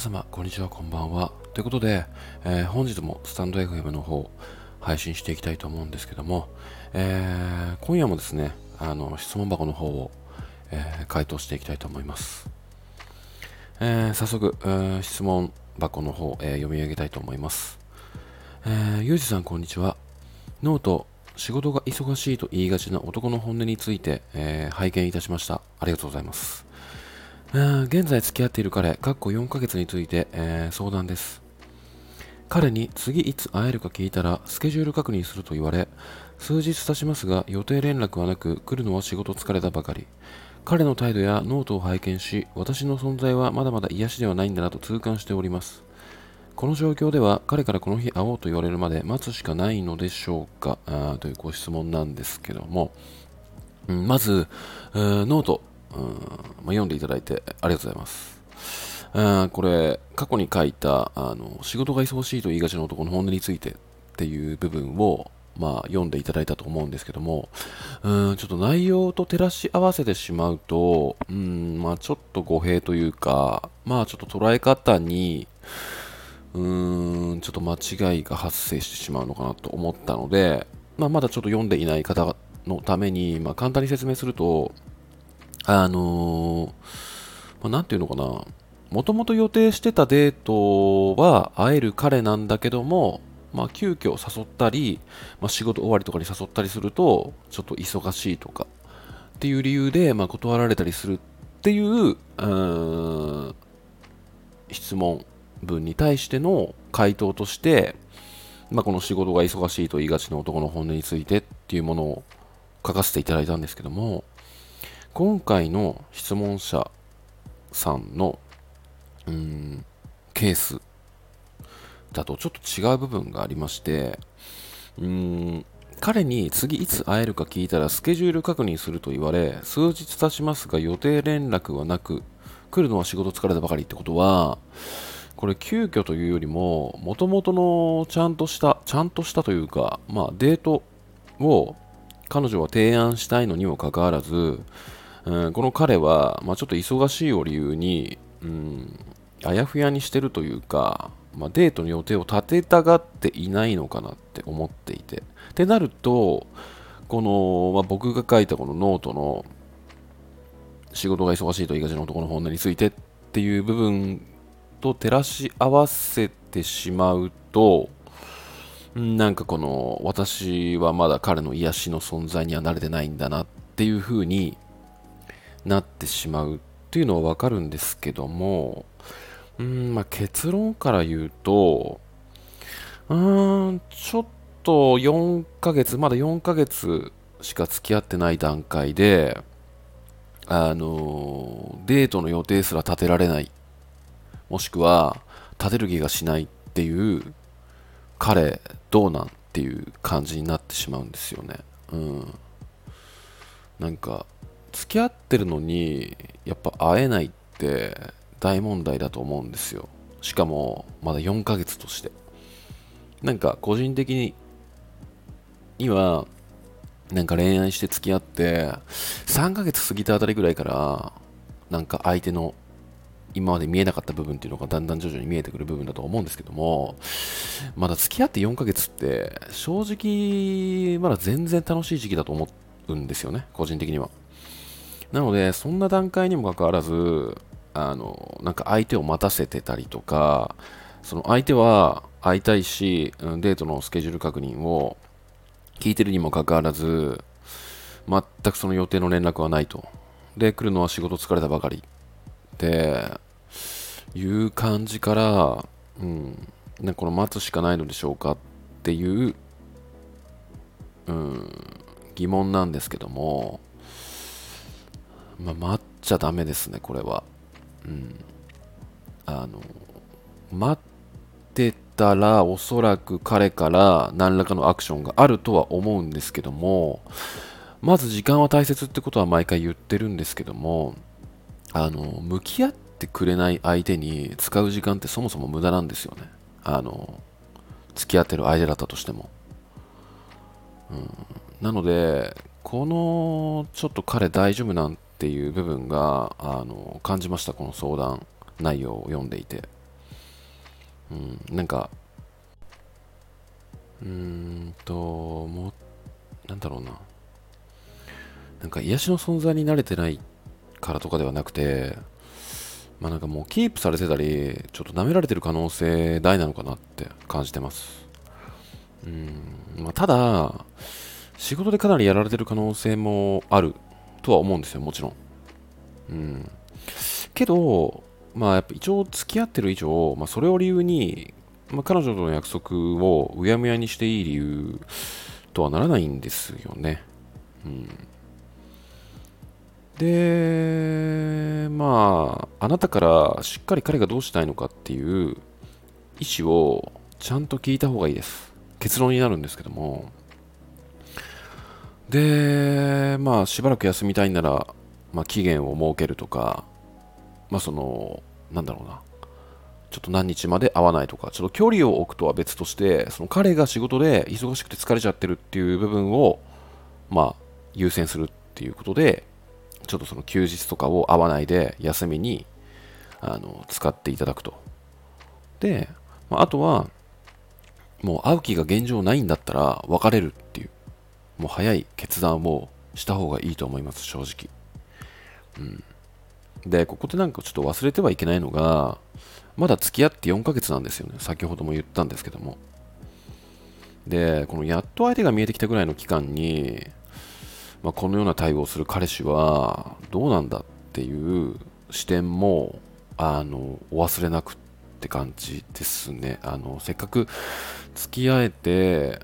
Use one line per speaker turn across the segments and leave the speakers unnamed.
様、こんにちは、こんばんは。ということで、えー本日もスタンド FM の方、配信していきたいと思うんですけども、えー今夜もですね、あの、質問箱の方を、えー回答していきたいと思います。え早速、え質問箱の方、え読み上げたいと思います。えーゆうじさん、こんにちは。ノート、仕事が忙しいと言いがちな男の本音について、え拝見いたしました。ありがとうございます。現在付き合っている彼、かっこ4ヶ月について、えー相談です。彼に次いつ会えるか聞いたらスケジュール確認すると言われ、数日経ちますが予定連絡はなく来るのは仕事疲れたばかり。彼の態度やノートを拝見し、私の存在はまだまだ癒しではないんだなと痛感しております。この状況では彼からこの日会おうと言われるまで待つしかないのでしょうか？あというご質問なんですけども、うんまず、ノート、うんまあ、読んでいただいてありがとうございます。あこれ、過去に書いたあの仕事が忙しいと言いがちな男の本音についてっていう部分を、まあ、読んでいただいたと思うんですけども、うんちょっと内容と照らし合わせてしまうと、うんまあ、ちょっと語弊というか、まあ、ちょっと捉え方に、うんちょっと間違いが発生してしまうのかなと思ったので、まあ、まだちょっと読んでいない方のために、まあ、簡単に説明すると、あのーまあ、なんていうのかな、もともと予定してたデートは会える彼なんだけども、まあ、急遽誘ったり、まあ、仕事終わりとかに誘ったりすると、ちょっと忙しいとかっていう理由で、まあ、断られたりするっていう、う質問文に対しての回答として、まあ、この仕事が忙しいと言いがちな男の本音についてっていうものを書かせていただいたんですけども今回の質問者さんのうーんケースだとちょっと違う部分がありましてうーん彼に次いつ会えるか聞いたらスケジュール確認すると言われ数日経ちますが予定連絡はなく来るのは仕事疲れたばかりってことはこれ急遽というよりももともとのちゃんとしたちゃんとしたというかまあデートを彼女は提案したいのにもかかわらず、うんこの彼は、まあ、ちょっと忙しいを理由に、うん、あやふやにしてるというか、まあ、デートの予定を立てたがっていないのかなって思っていて。ってなるとこの、まあ、僕が書いたこのノートの仕事が忙しいと言いがちな男の本音についてっていう部分と照らし合わせてしまうとなんかこの私はまだ彼の癒しの存在には慣れてないんだなっていう風になってしまうっていうのはわかるんですけどもうんまあ結論から言うとうーんちょっと4ヶ月まだ4ヶ月しか付き合ってない段階であのデートの予定すら立てられない。もしくは立てる気がしないっていう彼どうなんっていう感じになってしまうんですよね。うん。なんか付き合ってるのにやっぱ会えないって大問題だと思うんですよ。しかもまだ4ヶ月として。なんか個人的ににはなんか恋愛して付き合って3ヶ月過ぎたあたりぐらいからなんか相手の今まで見えなかった部分っていうのがだんだん徐々に見えてくる部分だと思うんですけどもまだ付き合って4ヶ月って正直まだ全然楽しい時期だと思うんですよね個人的には。なのでそんな段階にもかかわらずあのなんか相手を待たせてたりとかその相手は会いたいしデートのスケジュール確認を聞いてるにもかかわらず全くその予定の連絡はないと。で来るのは仕事疲れたばかり。っていう感じから、うん、なんかこの待つしかないのでしょうかっていう、うん、疑問なんですけども、まあ、待っちゃダメですねこれは、うん、あの待ってたらおそらく彼から何らかのアクションがあるとは思うんですけどもまず時間は大切ってことは毎回言ってるんですけどもあの向き合ってくれない相手に使う時間ってそもそも無駄なんですよね。あの付き合ってる相手だったとしても、うん、なのでこのちょっと彼大丈夫なんていう部分があの感じましたこの相談内容を読んでいてうん、なんか、うーんと、もう、なんだろうな。なんか癒しの存在に慣れてないからとかではなくて、まあなんかもうキープされてたり、ちょっと舐められてる可能性大なのかなって感じてます。うん、まあ、ただ、仕事でかなりやられてる可能性もあるとは思うんですよ、もちろん。うん。けど、まあやっぱ一応付き合ってる以上、まあそれを理由に、まあ、彼女との約束をうやむやにしていい理由とはならないんですよね。うん。で、まあ、あなたからしっかり彼がどうしたいのかっていう意思をちゃんと聞いた方がいいです。結論になるんですけども。で、まあ、しばらく休みたいなら、まあ、期限を設けるとか、まあ、その、なんだろうな。ちょっと何日まで会わないとか、ちょっと距離を置くとは別として、その彼が仕事で忙しくて疲れちゃってるっていう部分を、まあ、優先するっていうことで、ちょっとその休日とかを会わないで休みにあの使っていただくと。で、まあ、あとは、もう会う気が現状ないんだったら別れるっていう、もう早い決断をした方がいいと思います、正直。うん。で、ここでなんかちょっと忘れてはいけないのが、まだ付き合って4ヶ月なんですよね。先ほども言ったんですけども。で、このやっと相手が見えてきたぐらいの期間に、まあ、このような対応をする彼氏はどうなんだっていう視点もあのお忘れなくって感じですねあのせっかく付き合えて、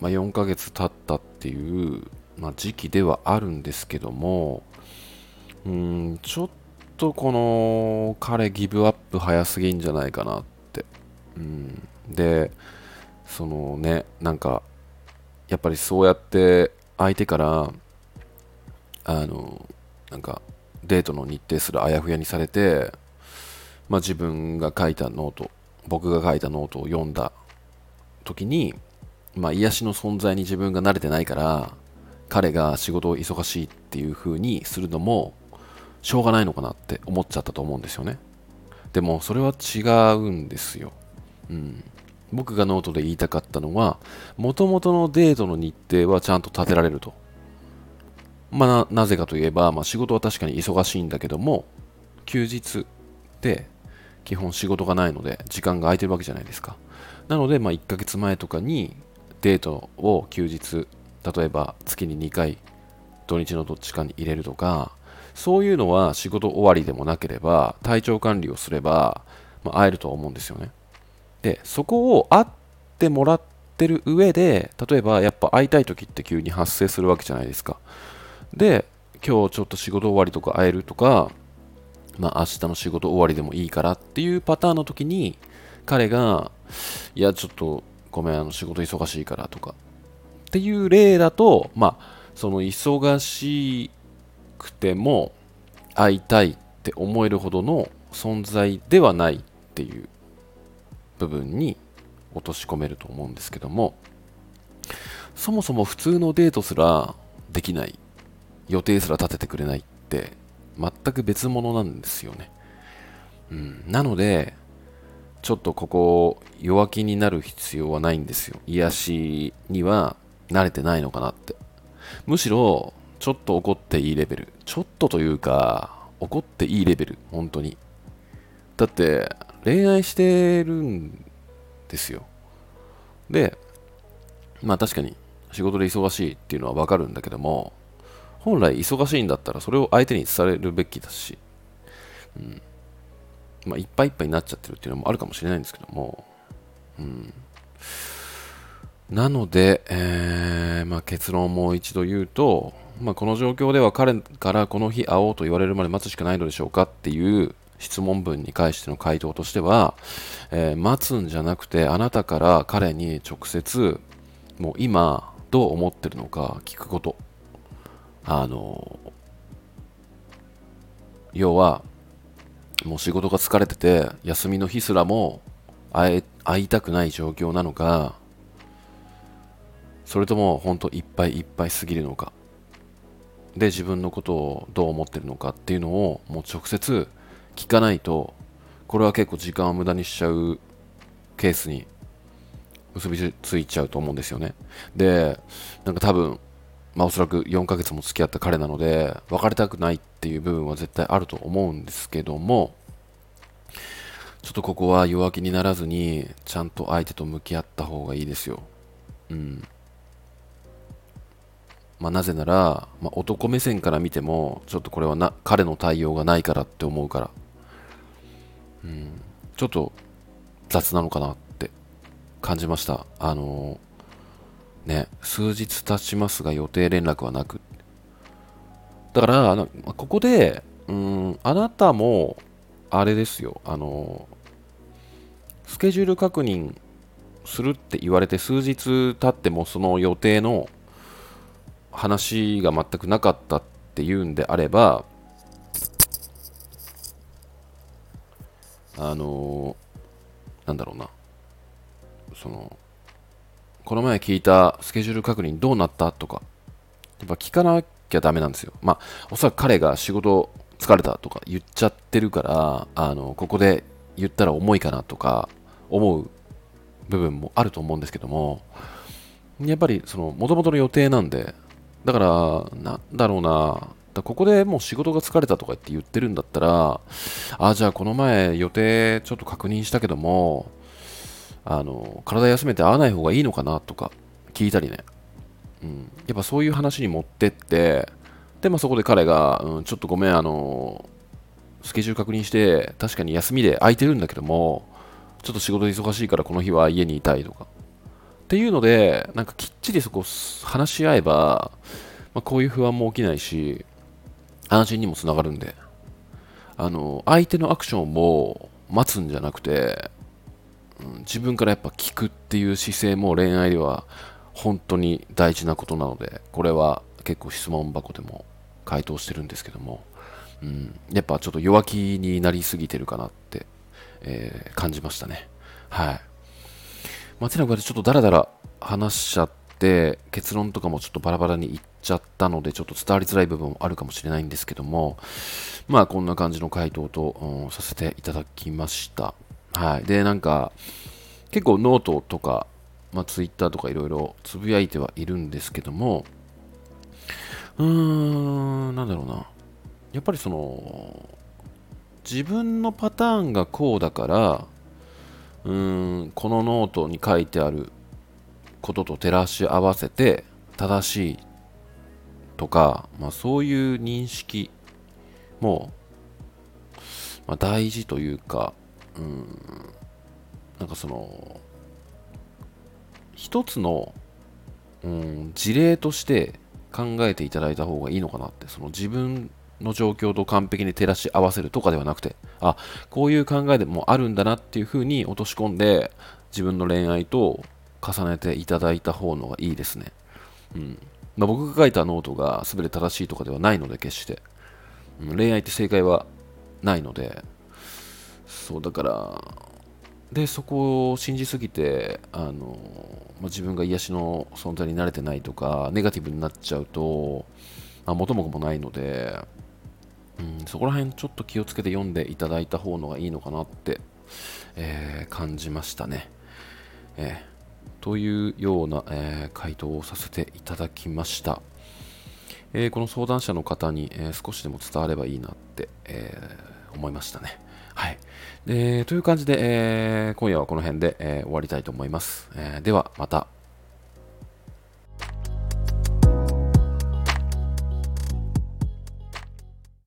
まあ、4ヶ月経ったってっていう、まあ、時期ではあるんですけどもうんちょっとこの彼ギブアップ早すぎんじゃないかなって。うんでそのねなんかやっぱりそうやって相手からあのなんかデートの日程すらあやふやにされて、まあ、自分が書いたノート僕が書いたノートを読んだ時に、まあ、癒しの存在に自分が慣れてないから彼が仕事を忙しいっていう風にするのもしょうがないのかなって思っちゃったと思うんですよね。でもそれは違うんですよ、うん、僕がノートで言いたかったのはもともとのデートの日程はちゃんと立てられると。まあ、なぜかといえば、まあ、仕事は確かに忙しいんだけども、休日で基本仕事がないので、時間が空いてるわけじゃないですか。なので、まあ、1ヶ月前とかにデートを休日、例えば月に2回、土日のどっちかに入れるとか、そういうのは仕事終わりでもなければ、体調管理をすれば、まあ、会えるとは思うんですよね。で、そこを会ってもらってる上で、例えばやっぱ会いたい時って急に発生するわけじゃないですか。で、今日ちょっと仕事終わりとか会えるとか、まあ明日の仕事終わりでもいいからっていうパターンの時に、彼が、いや、ちょっとごめん、あの仕事忙しいからとか、っていう例だと、まあ、その忙しくても会いたいって思えるほどの存在ではないっていう部分に落とし込めると思うんですけども、そもそも普通のデートすらできない予定すら立ててくれないって全く別物なんですよね。うん、なので、ちょっとここ弱気になる必要はないんですよ。癒しには慣れてないのかなって。むしろ、ちょっと怒っていいレベル。ちょっとというか、怒っていいレベル。本当に。だって、恋愛してるんですよ。で、まあ確かに仕事で忙しいっていうのはわかるんだけども、本来忙しいんだったらそれを相手に伝えるべきだし、うんまあ、いっぱいいっぱいになっちゃってるっていうのもあるかもしれないんですけども、うん、なので、えーまあ、結論をもう一度言うと、まあ、この状況では彼からこの日会おうと言われるまで待つしかないのでしょうかっていう質問文に関しての回答としては、えー、待つんじゃなくてあなたから彼に直接もう今どう思ってるのか聞くこと。あの要はもう仕事が疲れてて休みの日すらも会え会いたくない状況なのかそれとも本当いっぱいいっぱいすぎるのかで自分のことをどう思ってるのかっていうのをもう直接聞かないとこれは結構時間を無駄にしちゃうケースに結びついちゃうと思うんですよね。で、なんか多分、まあおそらく4ヶ月も付き合った彼なので、別れたくないっていう部分は絶対あると思うんですけども、ちょっとここは弱気にならずに、ちゃんと相手と向き合った方がいいですよ。うん。まあ、なぜなら、まあ、男目線から見ても、ちょっとこれはな彼の対応がないからって思うから、うん、ちょっと雑なのかなって感じました。あのー、ね、数日経ちますが予定連絡はなく。だから、あのここで、うん、あなたも、あれですよ、あの、スケジュール確認するって言われて数日経ってもその予定の話が全くなかったっていうんであれば、あの、なんだろうな、その、この前聞いたスケジュール確認どうなったとか、やっぱ聞かなきゃダメなんですよ。まあ、おそらく彼が仕事疲れたとか言っちゃってるから、あの、ここで言ったら重いかなとか思う部分もあると思うんですけども、やっぱりその、もともとの予定なんで、だから、なんだろうな、だここでもう仕事が疲れたとかって言ってるんだったら、ああ、じゃあこの前予定ちょっと確認したけども、あの、体休めて会わない方がいいのかなとか聞いたりね。うん。やっぱそういう話に持ってって、で、まあそこで彼が、うん、ちょっとごめん、あの、スケジュール確認して、確かに休みで空いてるんだけども、ちょっと仕事忙しいからこの日は家にいたいとか。っていうので、なんかきっちりそこ話し合えば、まあ、こういう不安も起きないし、安心にもつながるんで、あの、相手のアクションも待つんじゃなくて、自分からやっぱ聞くっていう姿勢も恋愛では本当に大事なことなので、これは結構質問箱でも回答してるんですけども、うん、やっぱちょっと弱気になりすぎてるかなって、えー、感じましたね。はい。まあ、てなちょっとダラダラ話しちゃって、結論とかもちょっとバラバラにいっちゃったので、ちょっと伝わりづらい部分もあるかもしれないんですけども、まあこんな感じの回答と、うん、させていただきました。はい。で、なんか、結構ノートとか、まあ、ツイッターとかいろいろつぶやいてはいるんですけども、うーん、なんだろうな。やっぱりその、自分のパターンがこうだから、うんこのノートに書いてあることと照らし合わせて正しいとか、まあ、そういう認識も、まあ、大事というか、うん、なんかその一つの、うん、事例として考えていただいた方がいいのかなってその自分の状況と完璧に照らし合わせるとかではなくて、あ、こういう考えでもあるんだなっていうふうに落とし込んで、自分の恋愛と重ねていただいた方のがいいですね。うん。まあ、僕が書いたノートが全て正しいとかではないので、決して。うん、恋愛って正解はないので、そうだから、で、そこを信じすぎて、あの、まあ、自分が癒しの存在に慣れてないとか、ネガティブになっちゃうと、まあ、元も子もないので、うん、そこら辺ちょっと気をつけて読んでいただいた方のがいいのかなって、えー、感じましたね。えー、というような、えー、回答をさせていただきました。えこの相談者の方に、え少しでも伝わればいいなって、え思いましたね。はい。えーという感じで、え今夜はこの辺で、え終わりたいと思います。えではまた。